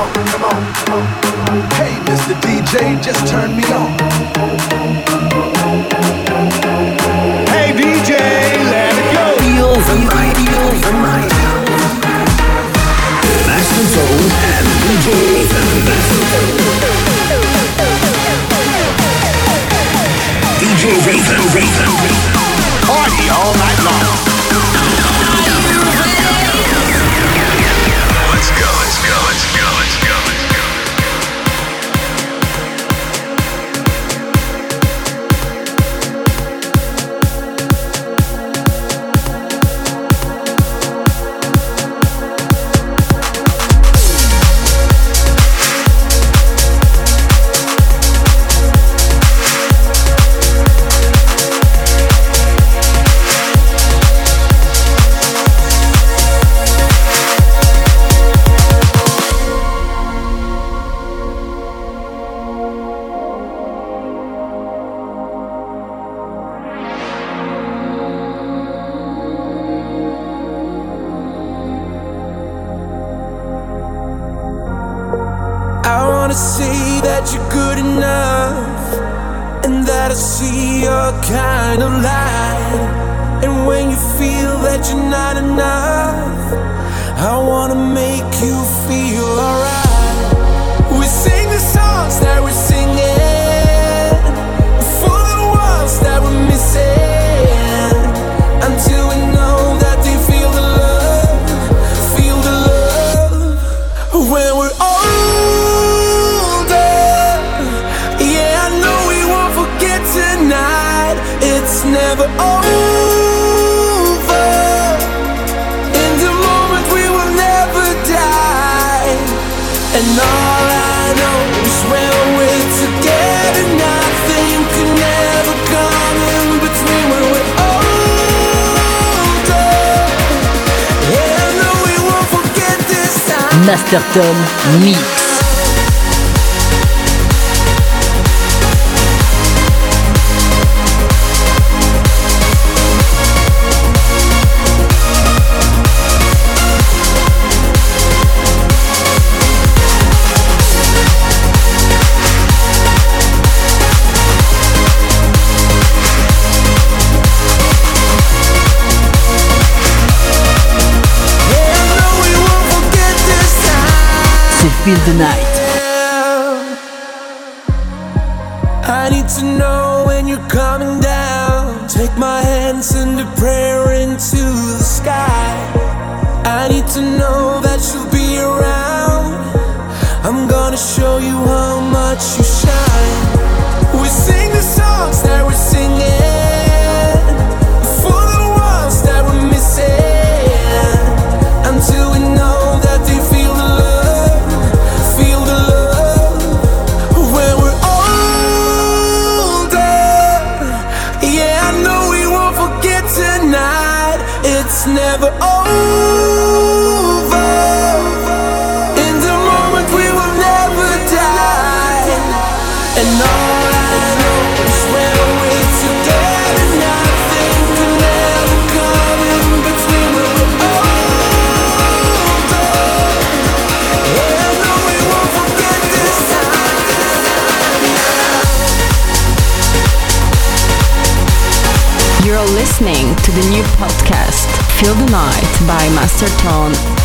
on, come on, come on. Hey, Mr. DJ, just turn me on. Hey, DJ, let it go. Feel the night, feel the night. Master Zone and DJ DJ Raven, Raven, Feel the Night. Night by Masterton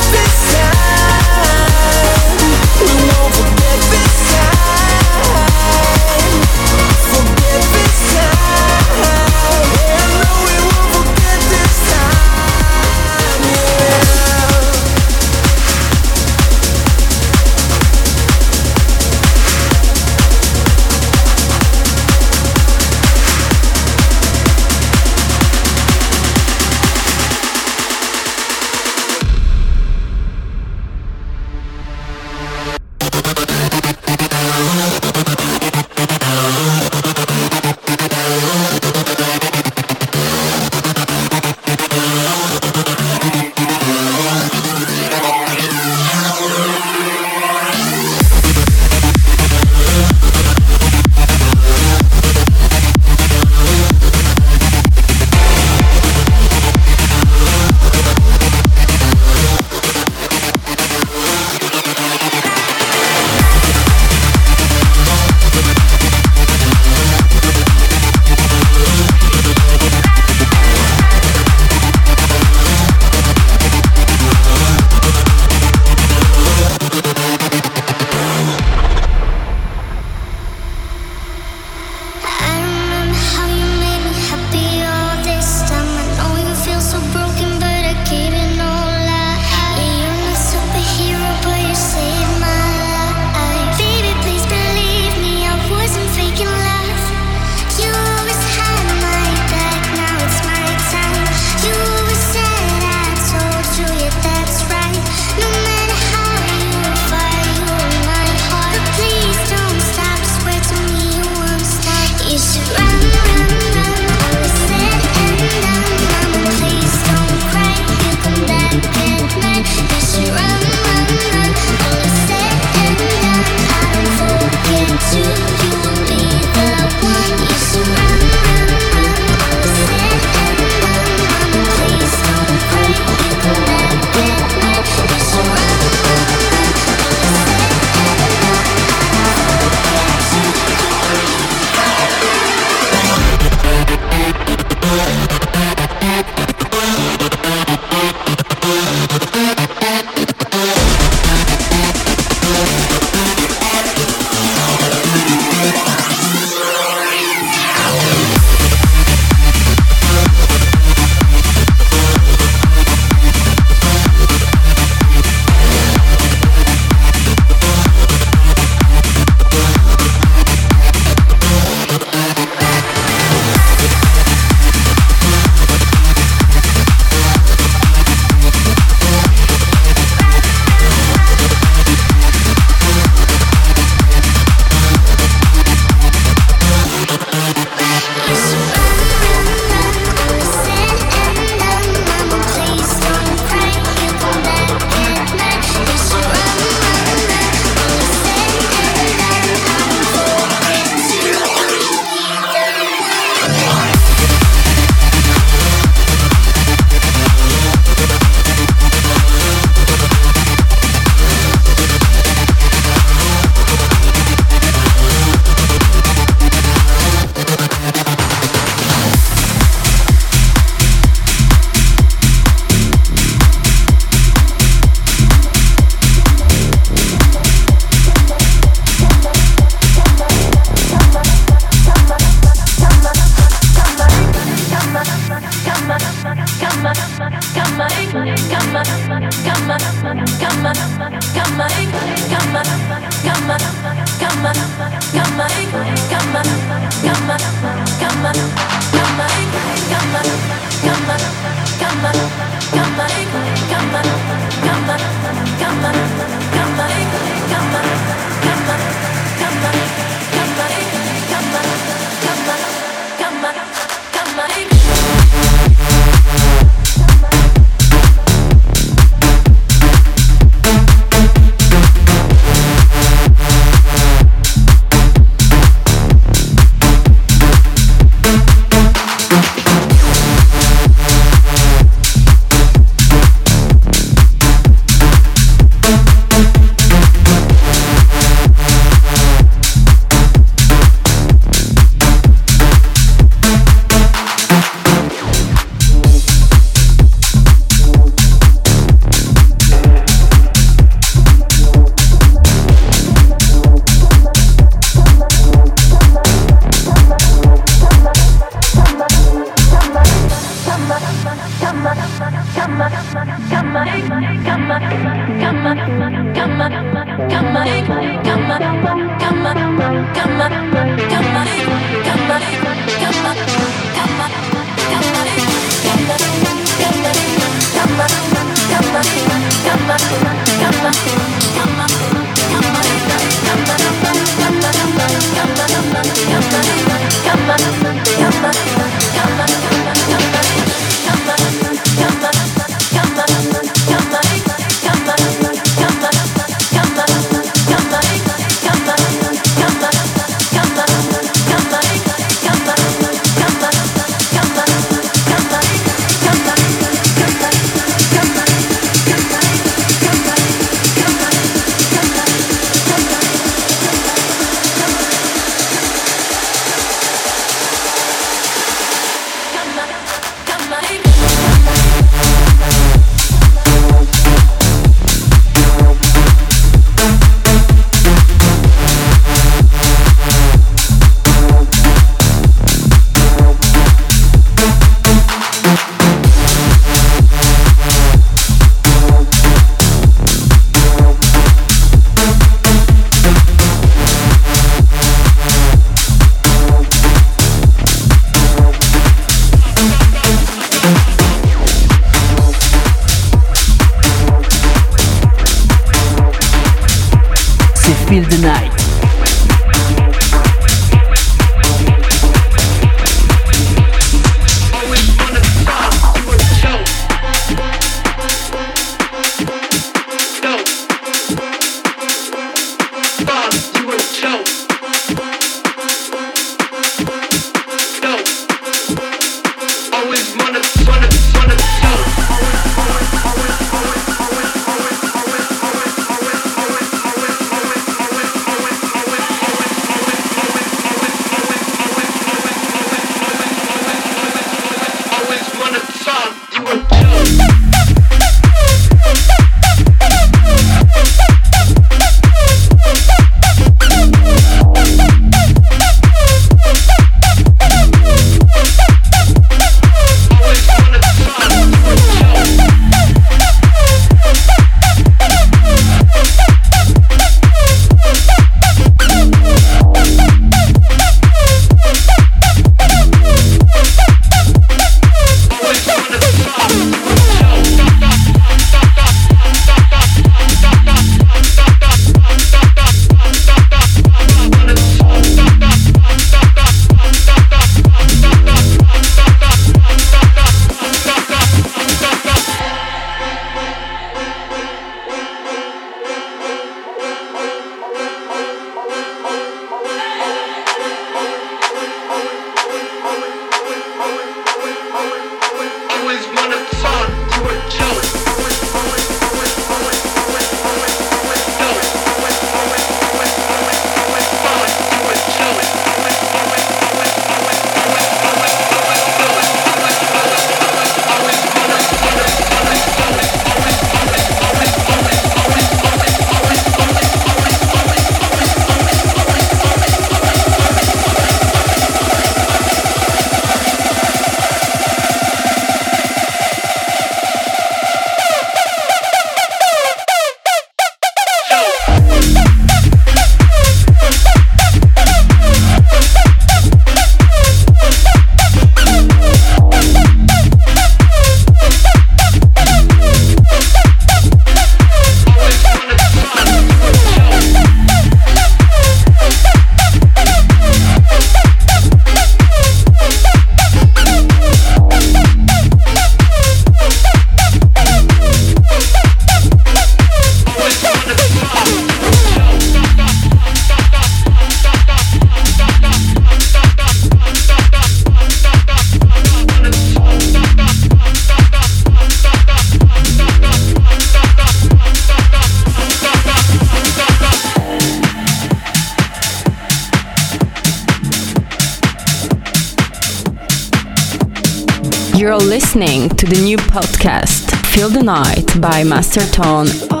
Night by Master Tone.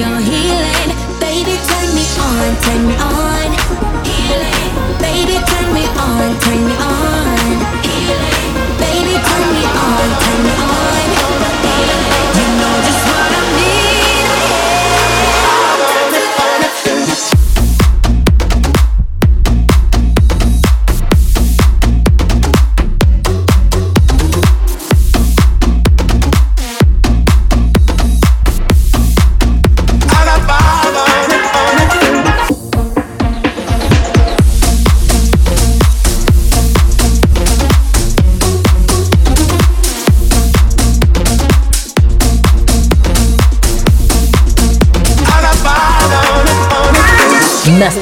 your healing. Baby, turn me on, turn me on. Healing. Baby, turn me on, turn me on.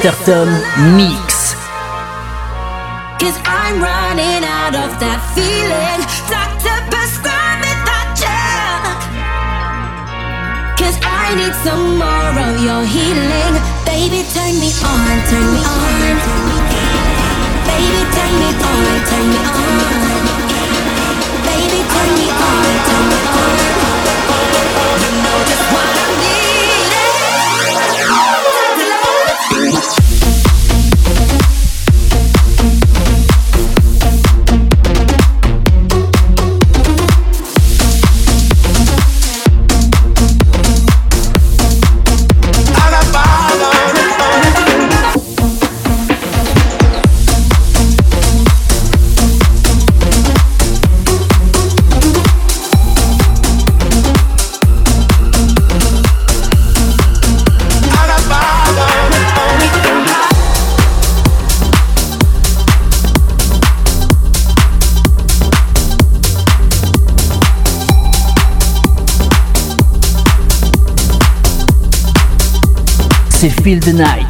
Masterton Mix. Feel the Night.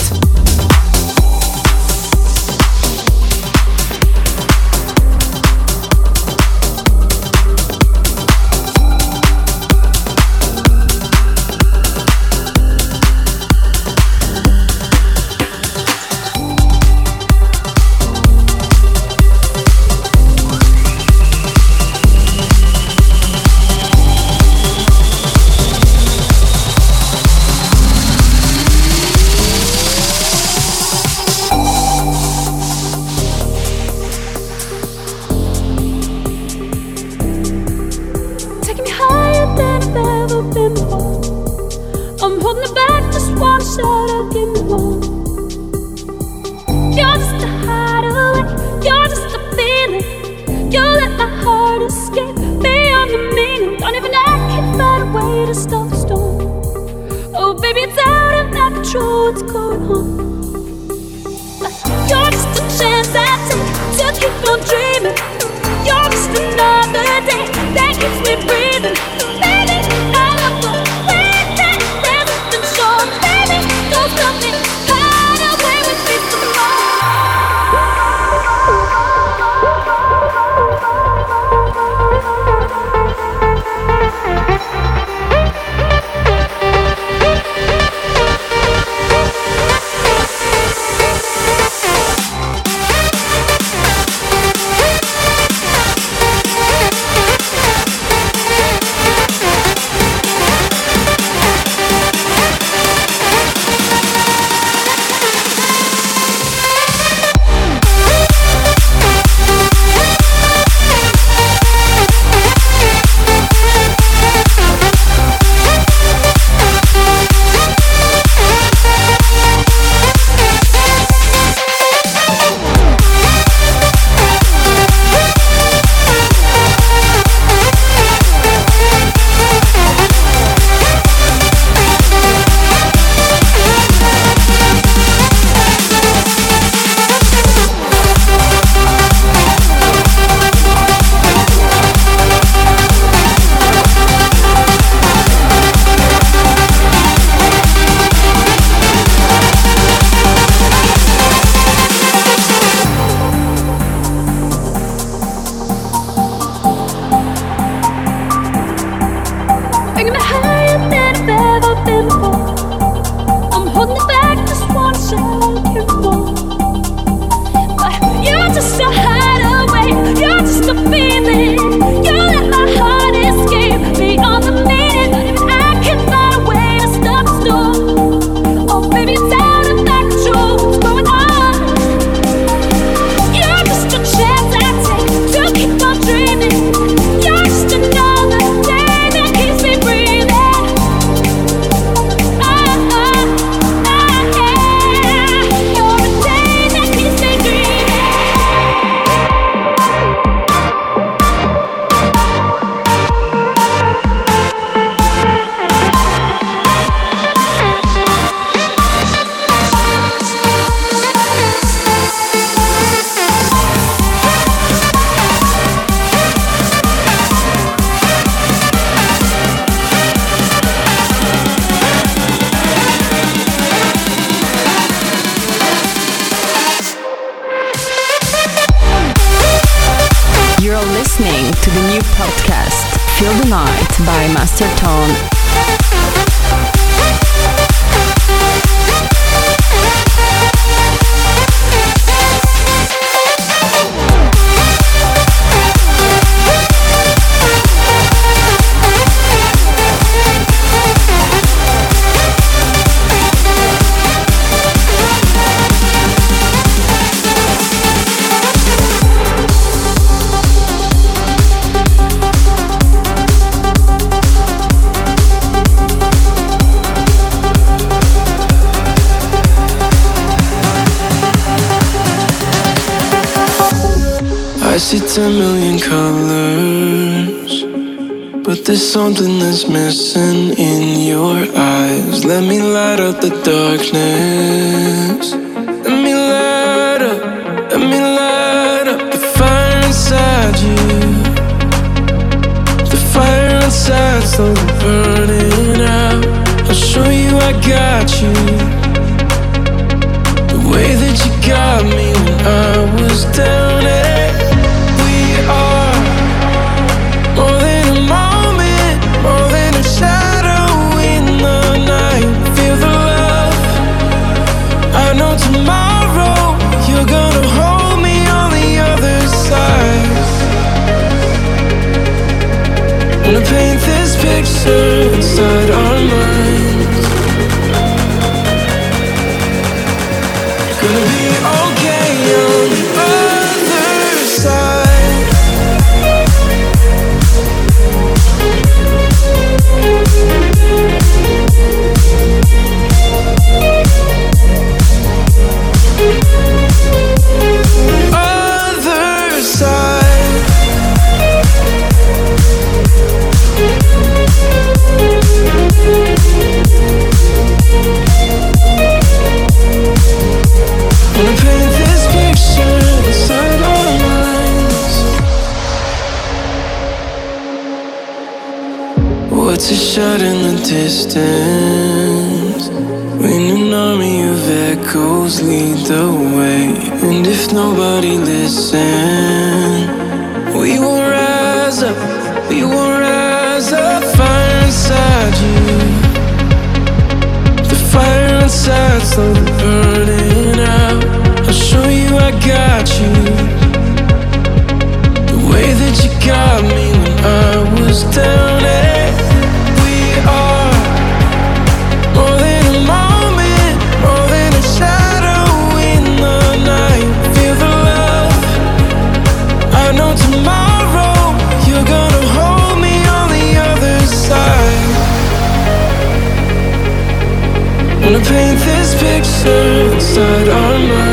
inside our minds.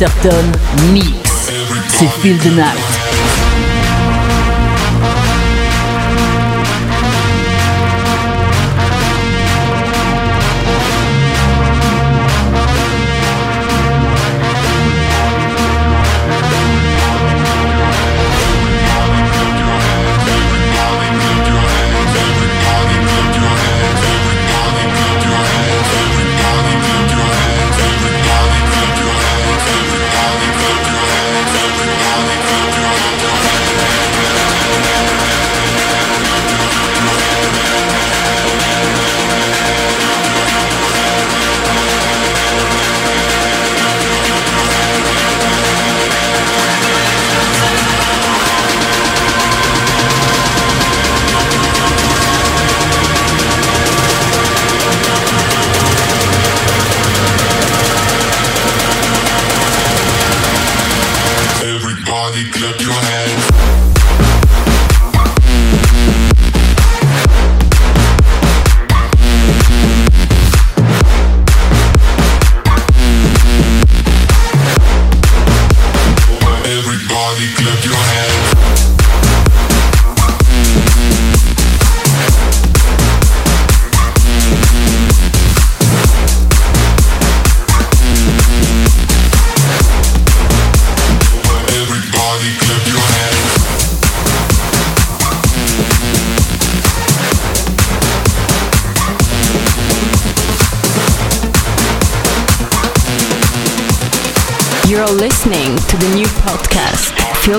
Masterton Mix. C'est Feel the Night. Everybody clap your hands.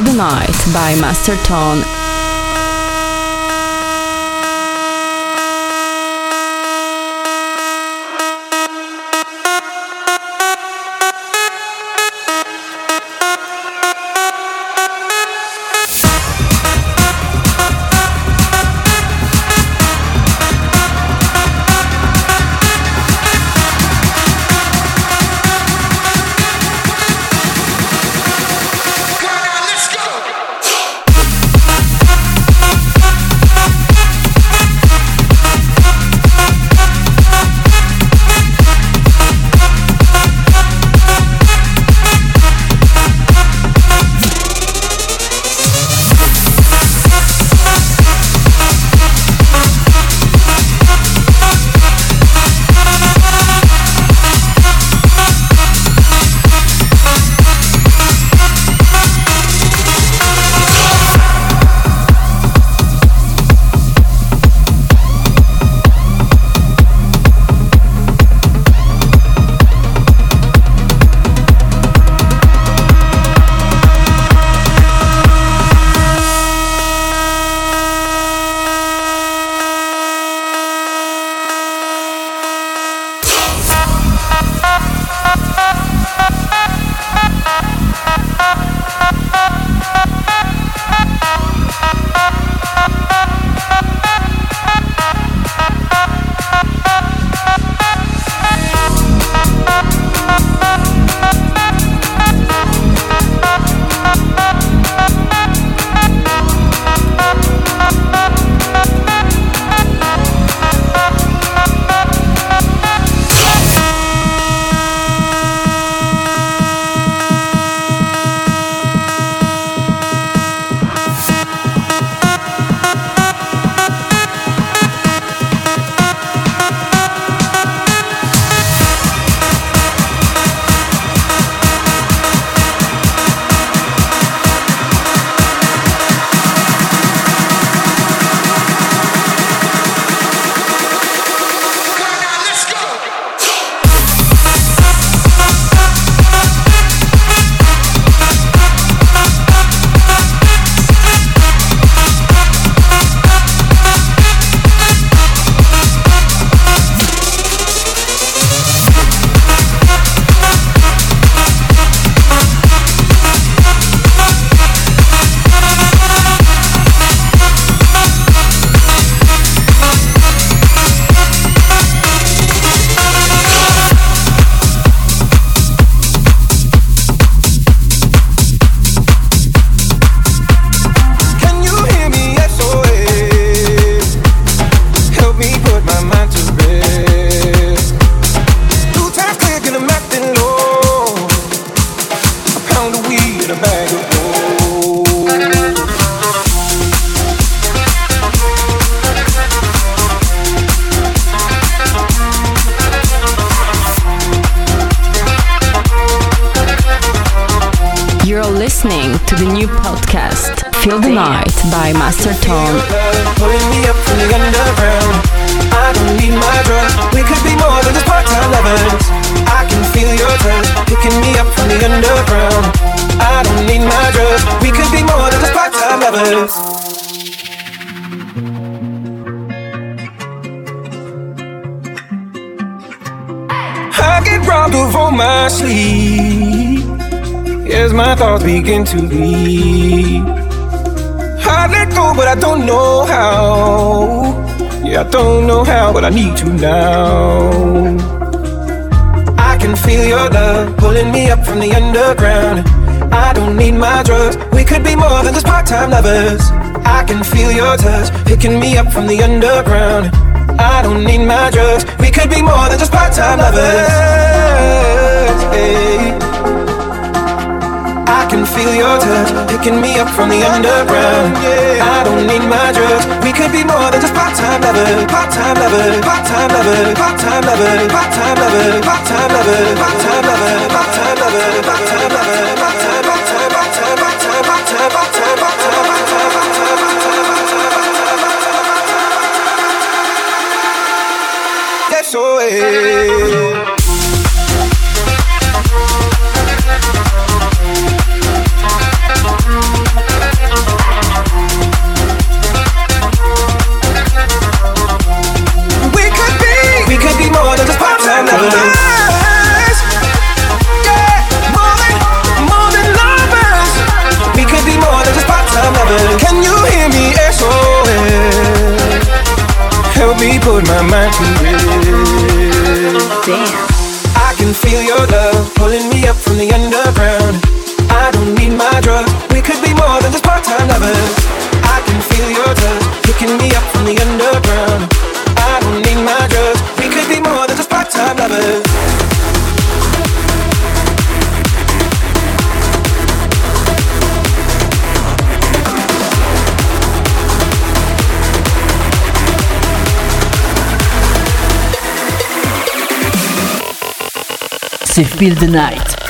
The Night by Master Tone. Don't know how, but I need to now. I can feel your love pulling me up from the underground. I don't need my drugs. We could be more than just part-time lovers. I can feel your touch picking me up from the underground. I don't need my drugs. We could be more than just part-time lovers. Hey. I can feel your touch picking me up from the underground. Yeah. I don't need my drugs. We could be more than just part-time lovers, part-time lovers, part-time lovers, part-time lovers, part-time lovers, part-time lovers, part-time lovers. Put my mind to. Damn. I can feel your love pulling me up from the underground. I don't need my drugs. We could be more than just part-time lovers. I can feel your touch picking me up from the underground. C'est Feel the Night.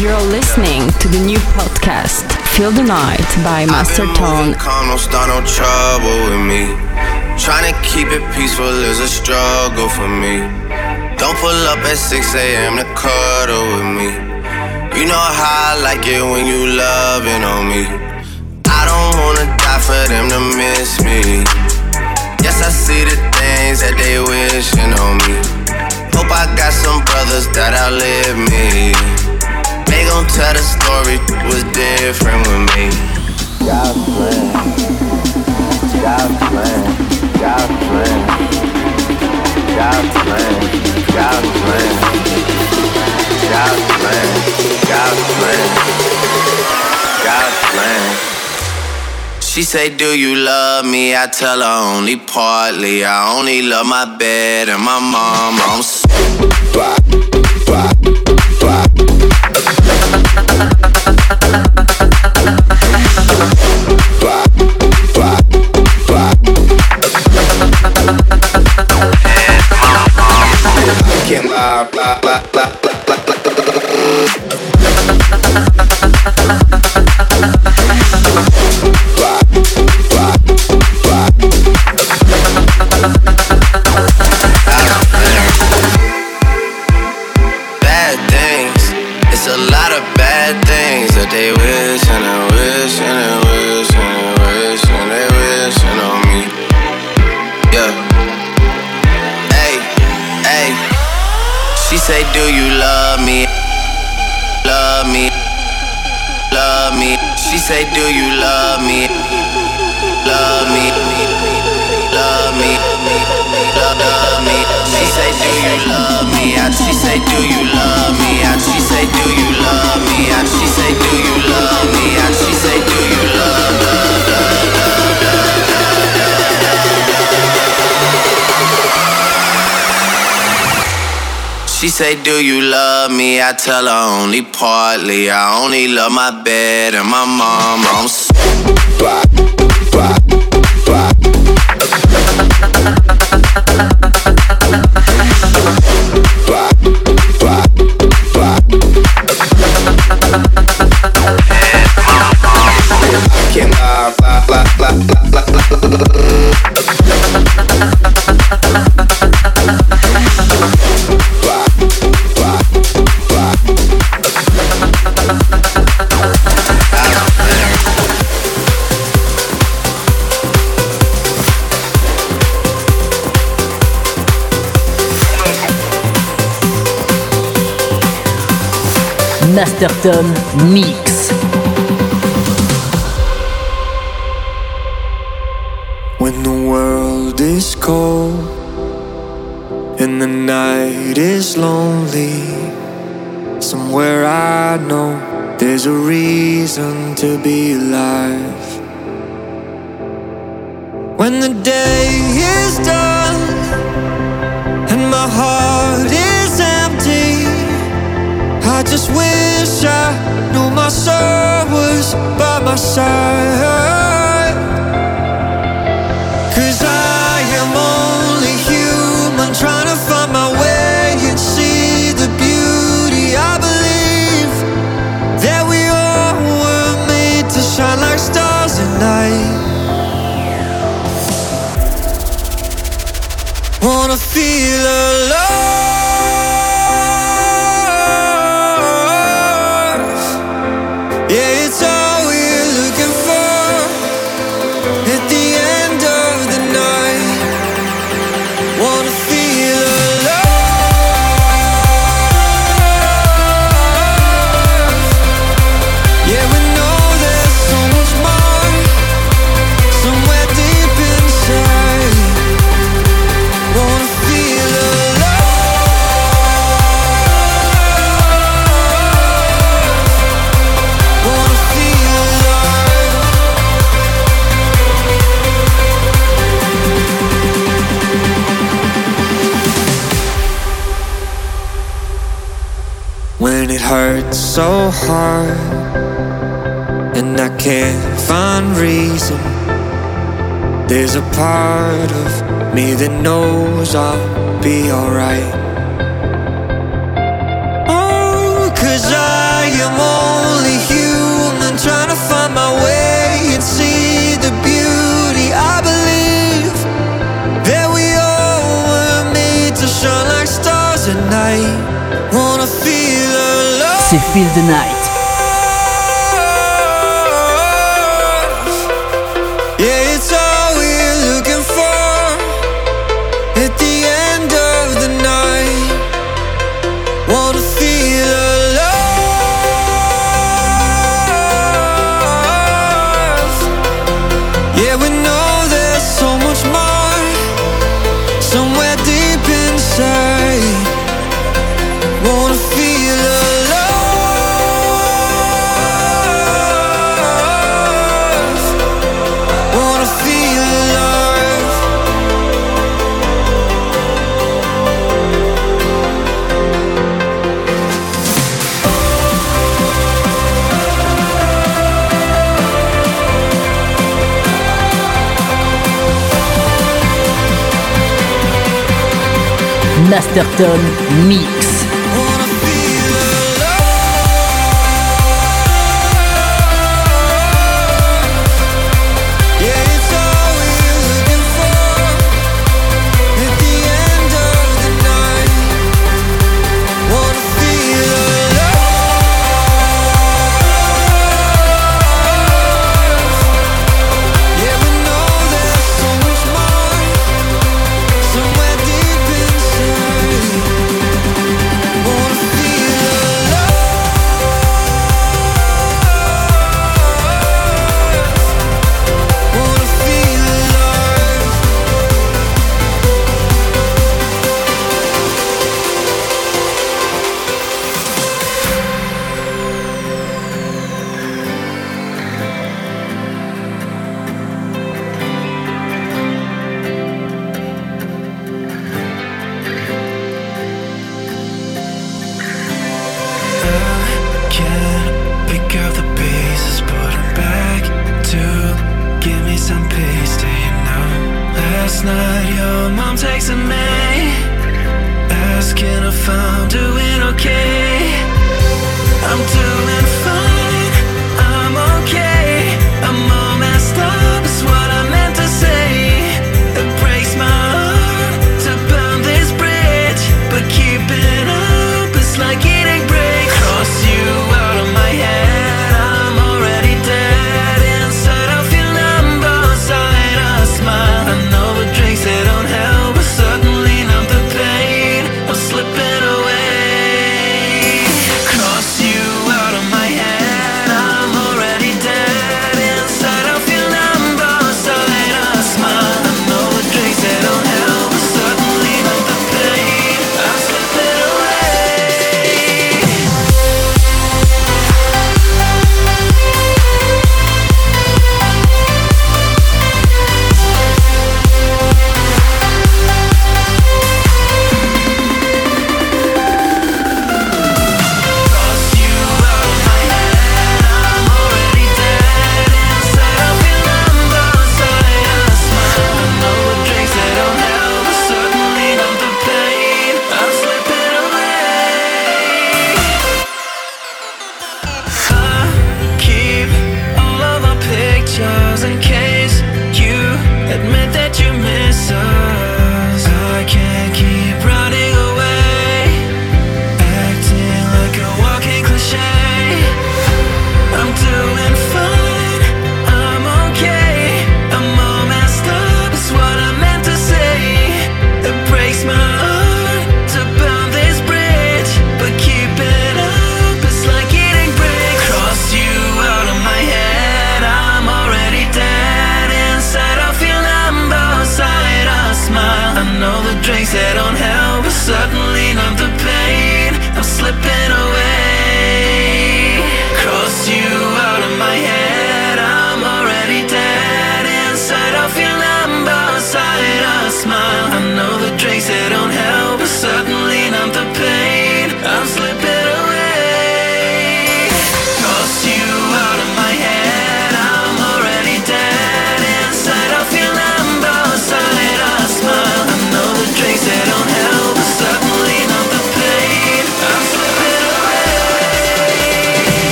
You're listening to the new podcast Feel the Night by Master Tone. Calm, don't start no trouble with me. Trying to keep it peaceful is a struggle for me. Don't pull up at 6 a.m. to cuddle with me. You know how I like it when you loving on me. I don't wanna die for them to miss me. Yes, I see the things that they wishing on me. Hope I got some brothers that outlive me. They gon' tell the story was different with me. God's plan, God's plan, God's plan, God's plan, God's plan, God's plan, God's plan, God's plan. She say, Do you love me? I tell her only partly. I only love my bed and my mom. I'm so bad they wish and they wish and they wish and they wish and they wishing on me. Yeah. Hey, hey. She say, Do you love me? Love me. Love me. She say, Do you love me? Say, Do you love me? And she say, Do you love me? And she say, Do you love me? And she say, Do you love me? And she say, Do you love, love. She say, Do you love me? I tell her only partly. I only love my bed and my mom. I'm so Masterton Mix. Feel the Night. Masterton Mix.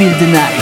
Feel the Night.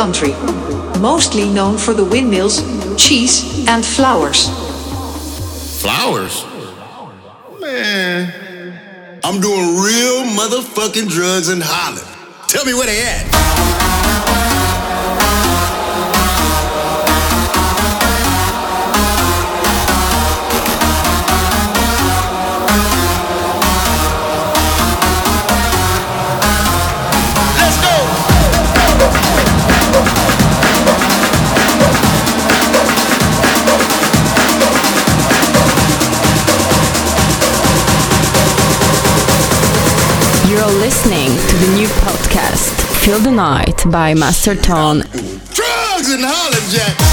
Country, mostly known for the windmills, cheese, and flowers. Flowers? Man, I'm doing real motherfucking drugs in Holland. Tell me where they at. You're listening to the new podcast, Feel the Night by Master Tone. Drugs in Harlem, Jack.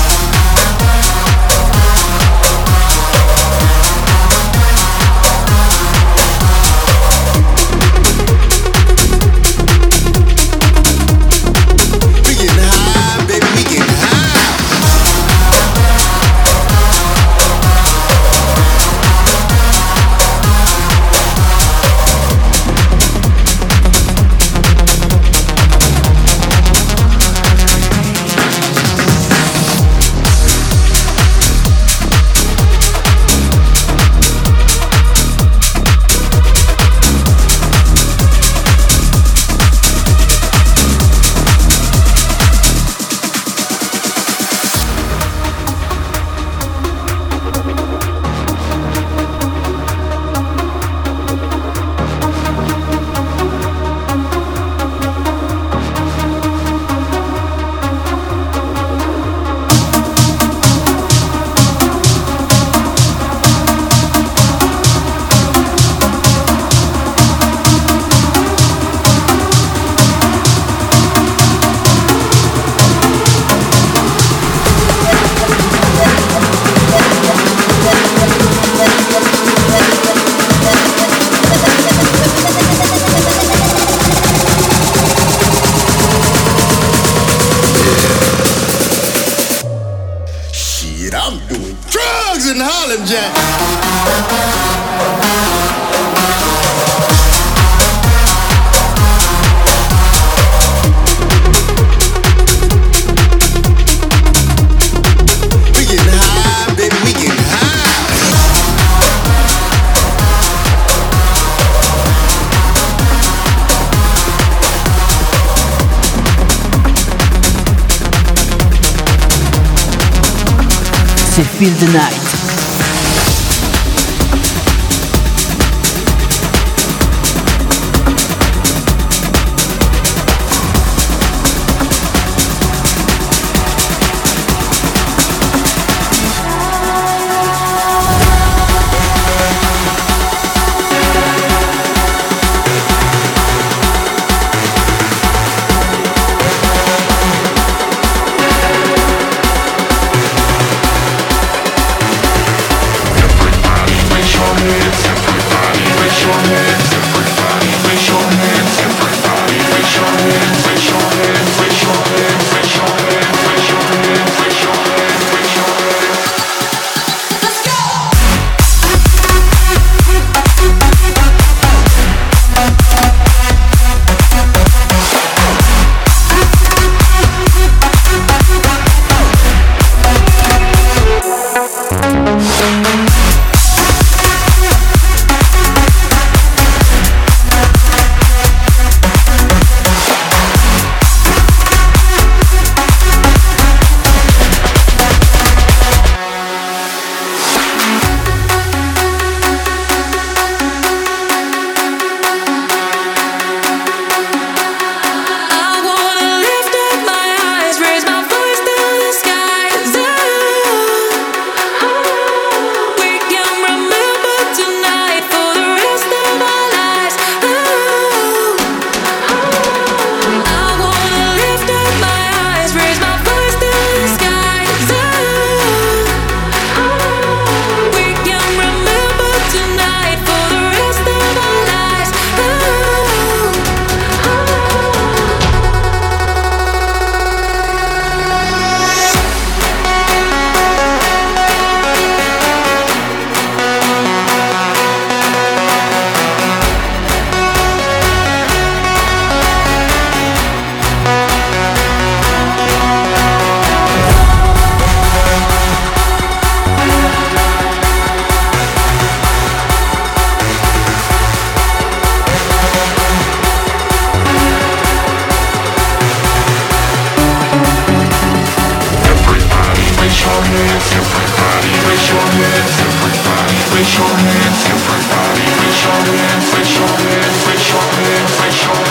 hands, everybody raise your hands, raise your hands, raise your hands, raise your hands.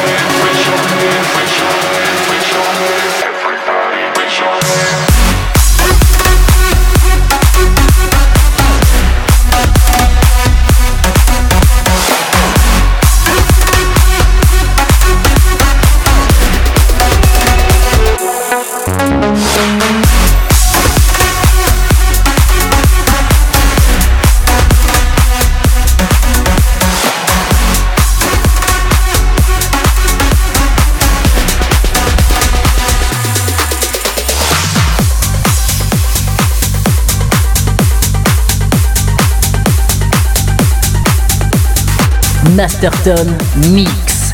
Masterton Mix.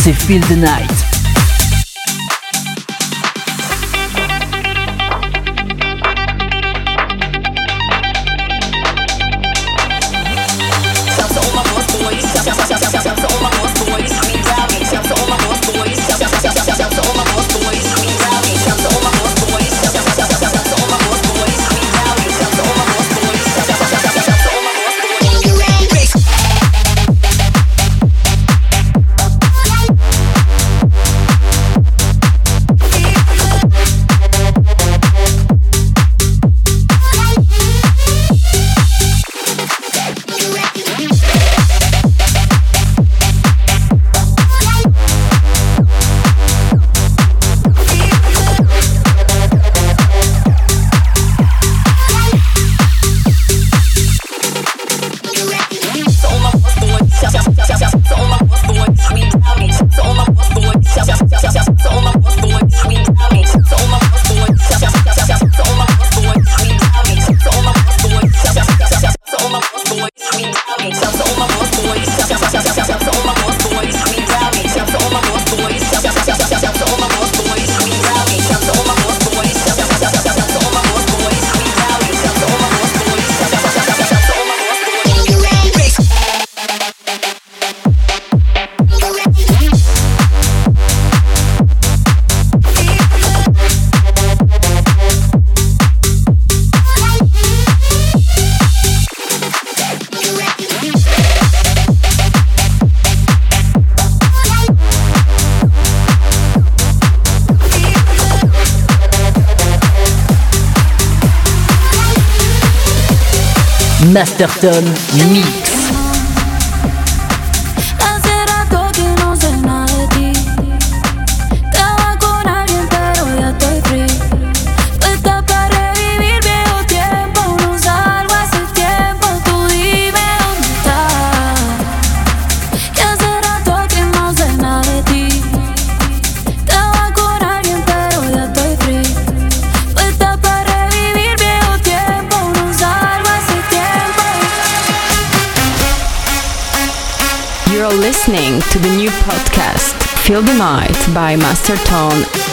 C'est Feel the Night. Masterton Mix. Feel the Night by Master Tone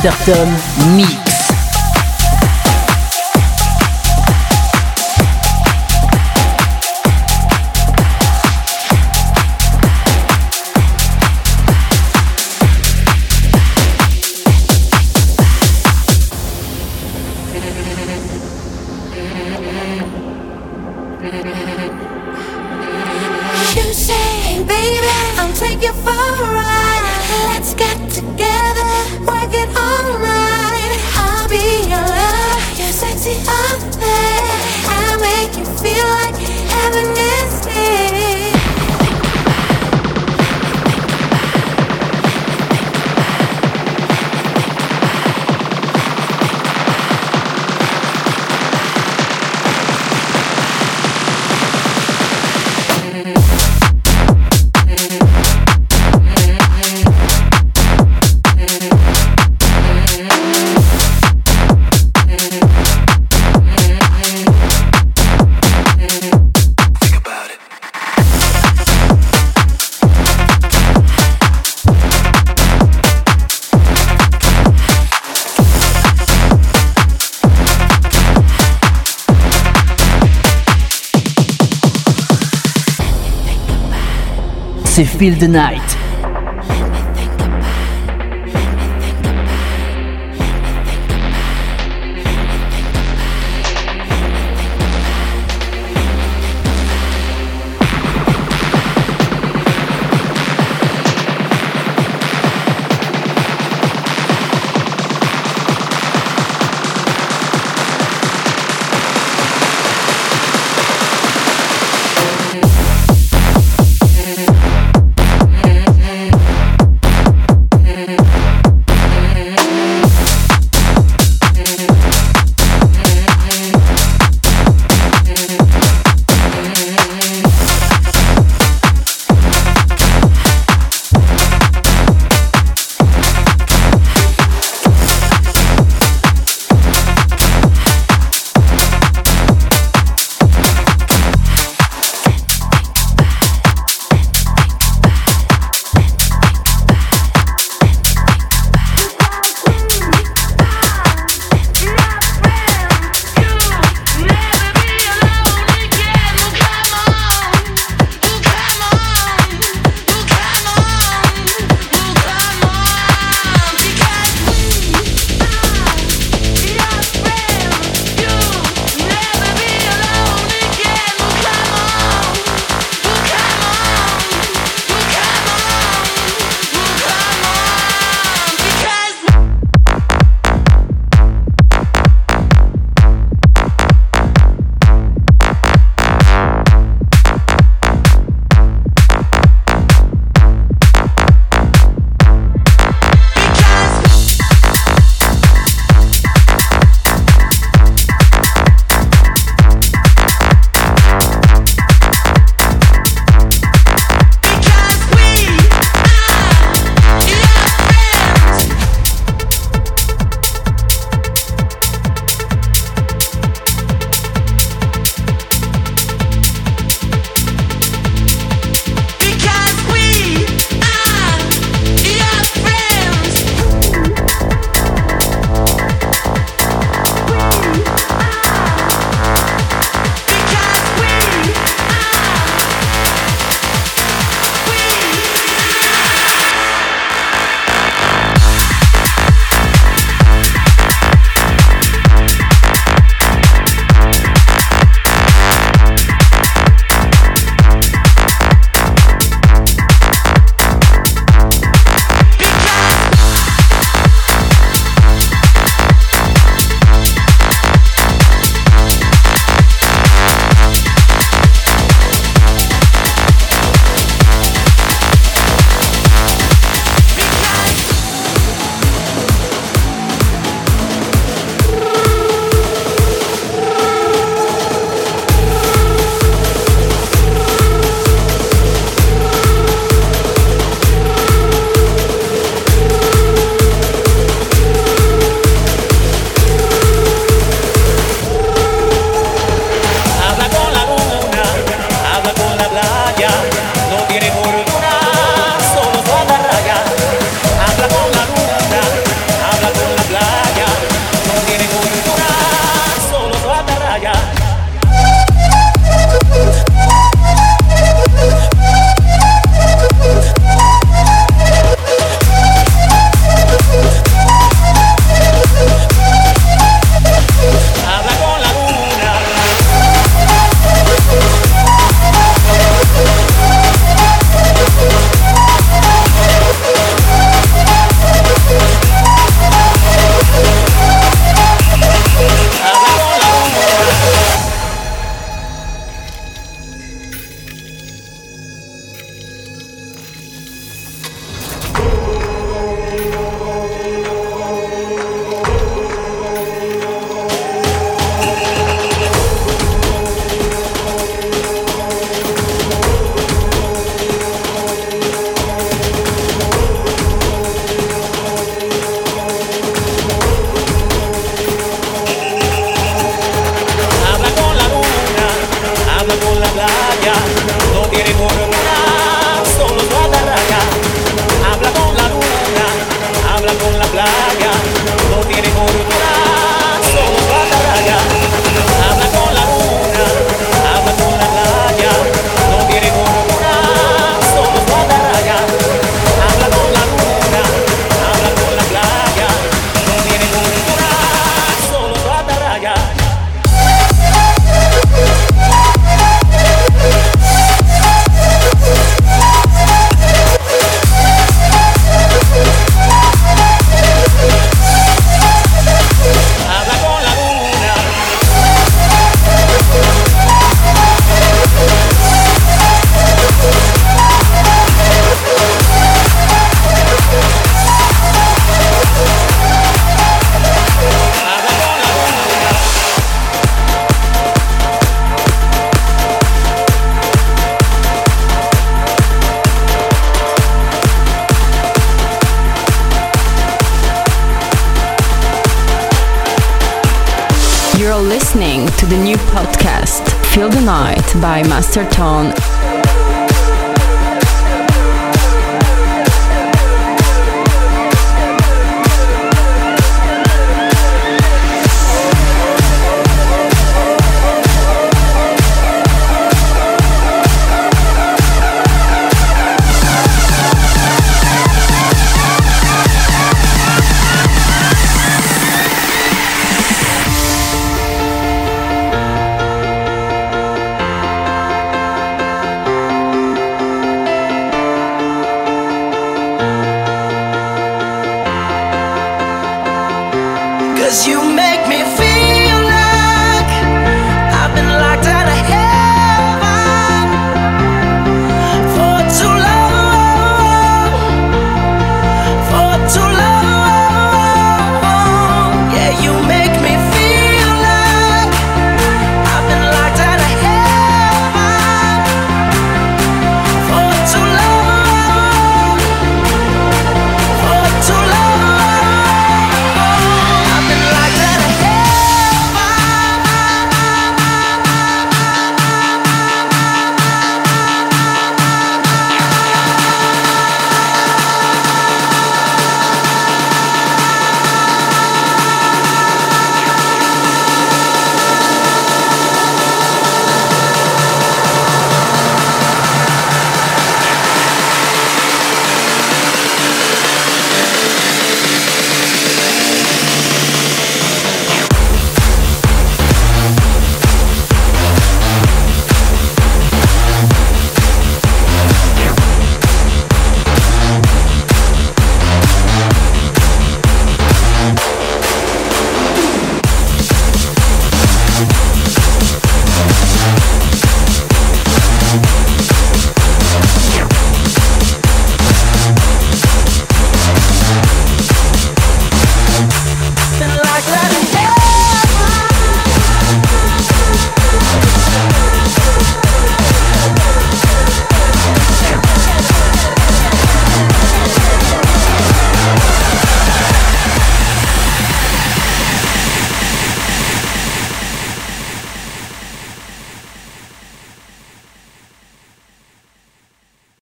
Masterton Mix. Feel the Night.